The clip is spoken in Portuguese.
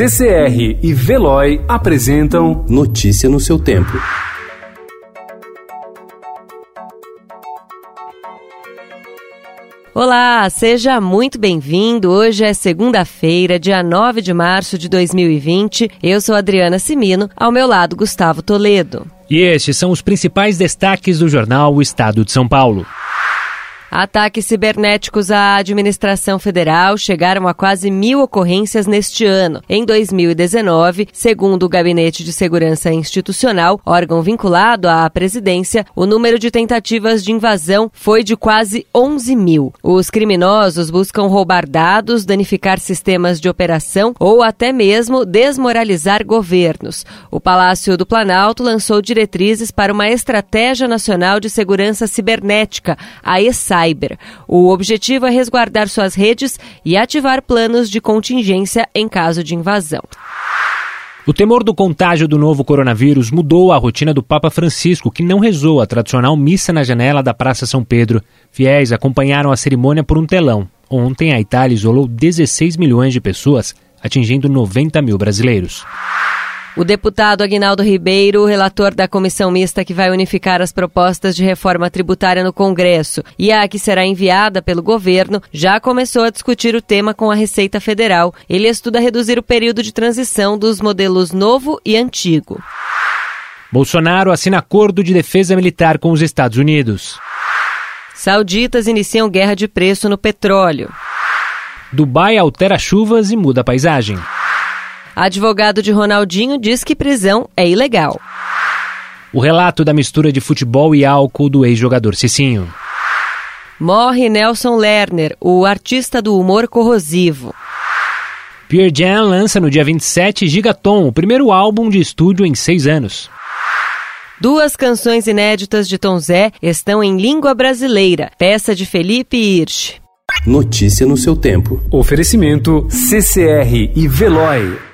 CCR e Veloy apresentam Notícia no seu tempo. Olá, seja muito bem-vindo. Hoje é segunda-feira, dia 9 de março de 2020. Eu sou Adriana Simino, ao meu lado Gustavo Toledo. E estes são os principais destaques do jornal O Estado de São Paulo. Ataques cibernéticos à administração federal chegaram a quase mil ocorrências neste ano. Em 2019, segundo o Gabinete de Segurança Institucional, órgão vinculado à presidência, o número de tentativas de invasão foi de quase 11 mil. Os criminosos buscam roubar dados, danificar sistemas de operação ou até mesmo desmoralizar governos. O Palácio do Planalto lançou diretrizes para uma Estratégia Nacional de Segurança Cibernética, a ESA cyber. O objetivo é resguardar suas redes e ativar planos de contingência em caso de invasão. O temor do contágio do novo coronavírus mudou a rotina do Papa Francisco, que não rezou a tradicional missa na janela da Praça São Pedro. Fiéis acompanharam a cerimônia por um telão. Ontem, a Itália isolou 16 milhões de pessoas, atingindo 90 mil brasileiros. O deputado Aguinaldo Ribeiro, relator da comissão mista que vai unificar as propostas de reforma tributária no Congresso e a que será enviada pelo governo, já começou a discutir o tema com a Receita Federal. Ele estuda reduzir o período de transição dos modelos novo e antigo. Bolsonaro assina acordo de defesa militar com os Estados Unidos. Sauditas iniciam guerra de preço no petróleo. Dubai altera chuvas e muda a paisagem. Advogado de Ronaldinho diz que prisão é ilegal. O relato da mistura de futebol e álcool do ex-jogador Cicinho. Morre Nelson Lerner, o artista do humor corrosivo. Pierre Jan lança no dia 27 Gigaton, o primeiro álbum de estúdio em seis anos. Duas canções inéditas de Tom Zé estão em língua brasileira, peça de Felipe Hirsch. Notícia no seu tempo. Oferecimento CCR e Veloy.